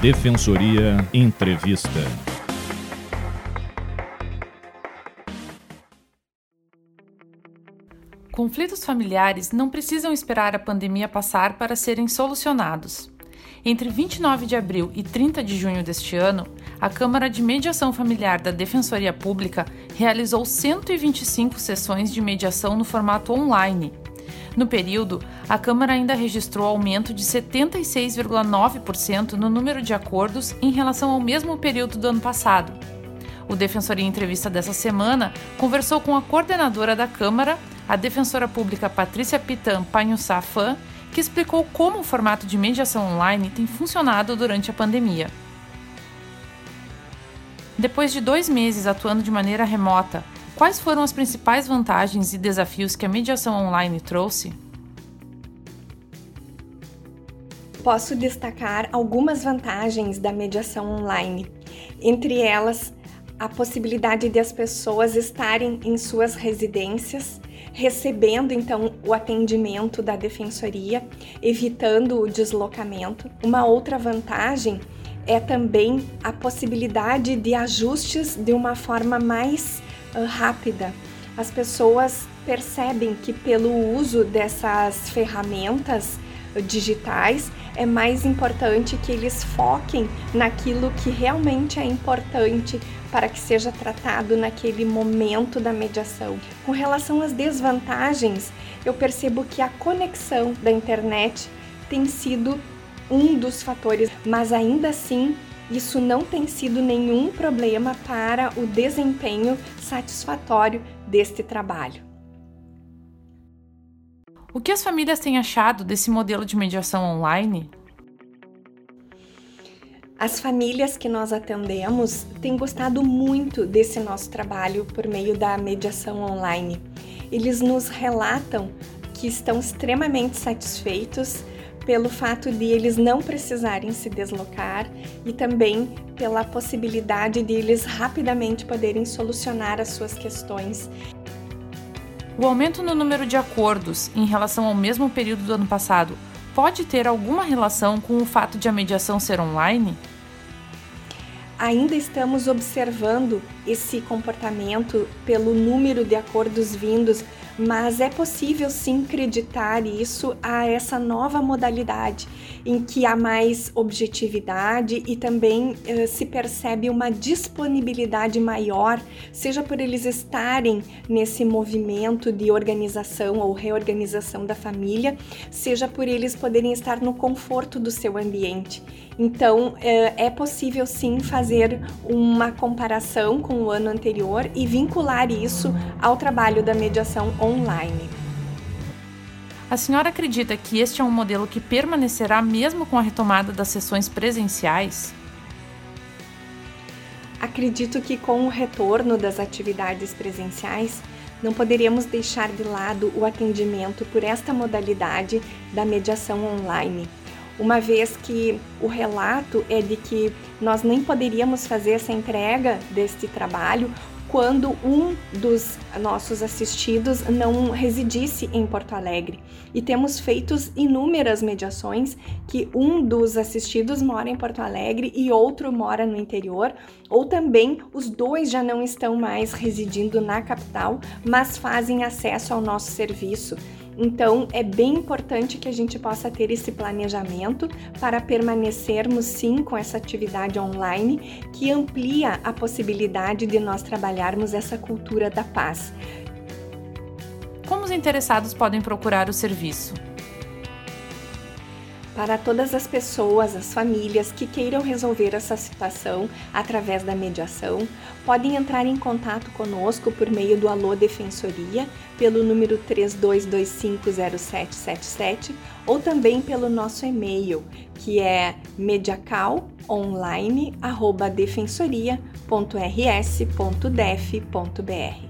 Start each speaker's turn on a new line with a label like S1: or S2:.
S1: Defensoria Entrevista.
S2: Conflitos familiares não precisam esperar a pandemia passar para serem solucionados. Entre 29 de abril e 30 de junho deste ano, a Câmara de Mediação Familiar da Defensoria Pública realizou 125 sessões de mediação no formato online. No período, a Câmara ainda registrou aumento de 76,9% no número de acordos em relação ao mesmo período do ano passado. O Defensoria em Entrevista dessa semana conversou com a coordenadora da Câmara, a defensora pública Patrícia Pitan Panhussafan, que explicou como o formato de mediação online tem funcionado durante a pandemia. Depois de dois meses atuando de maneira remota, quais foram as principais vantagens e desafios que a mediação online trouxe?
S3: Posso destacar algumas vantagens da mediação online, entre elas a possibilidade de as pessoas estarem em suas residências, recebendo então o atendimento da defensoria, evitando o deslocamento. Uma outra vantagem é também a possibilidade de ajustes de uma forma mais uh, rápida. As pessoas percebem que pelo uso dessas ferramentas digitais, é mais importante que eles foquem naquilo que realmente é importante para que seja tratado naquele momento da mediação. Com relação às desvantagens, eu percebo que a conexão da internet tem sido um dos fatores, mas ainda assim isso não tem sido nenhum problema para o desempenho satisfatório deste trabalho.
S2: O que as famílias têm achado desse modelo de mediação online?
S3: As famílias que nós atendemos têm gostado muito desse nosso trabalho por meio da mediação online. Eles nos relatam que estão extremamente satisfeitos pelo fato de eles não precisarem se deslocar e também pela possibilidade de eles rapidamente poderem solucionar as suas questões.
S2: O aumento no número de acordos em relação ao mesmo período do ano passado pode ter alguma relação com o fato de a mediação ser online?
S3: Ainda estamos observando esse comportamento pelo número de acordos vindos mas é possível sim acreditar isso a essa nova modalidade em que há mais objetividade e também uh, se percebe uma disponibilidade maior, seja por eles estarem nesse movimento de organização ou reorganização da família, seja por eles poderem estar no conforto do seu ambiente. Então, uh, é possível sim fazer uma comparação com o ano anterior e vincular isso ao trabalho da mediação online.
S2: A senhora acredita que este é um modelo que permanecerá mesmo com a retomada das sessões presenciais?
S3: Acredito que com o retorno das atividades presenciais, não poderíamos deixar de lado o atendimento por esta modalidade da mediação online, uma vez que o relato é de que nós nem poderíamos fazer essa entrega deste trabalho quando um dos nossos assistidos não residisse em Porto Alegre. E temos feito inúmeras mediações que um dos assistidos mora em Porto Alegre e outro mora no interior, ou também os dois já não estão mais residindo na capital, mas fazem acesso ao nosso serviço. Então, é bem importante que a gente possa ter esse planejamento para permanecermos sim com essa atividade online que amplia a possibilidade de nós trabalharmos essa cultura da paz.
S2: Como os interessados podem procurar o serviço?
S3: Para todas as pessoas, as famílias que queiram resolver essa situação através da mediação, podem entrar em contato conosco por meio do Alô Defensoria, pelo número 32250777 ou também pelo nosso e-mail, que é mediacalonline@defensoria.rs.def.br.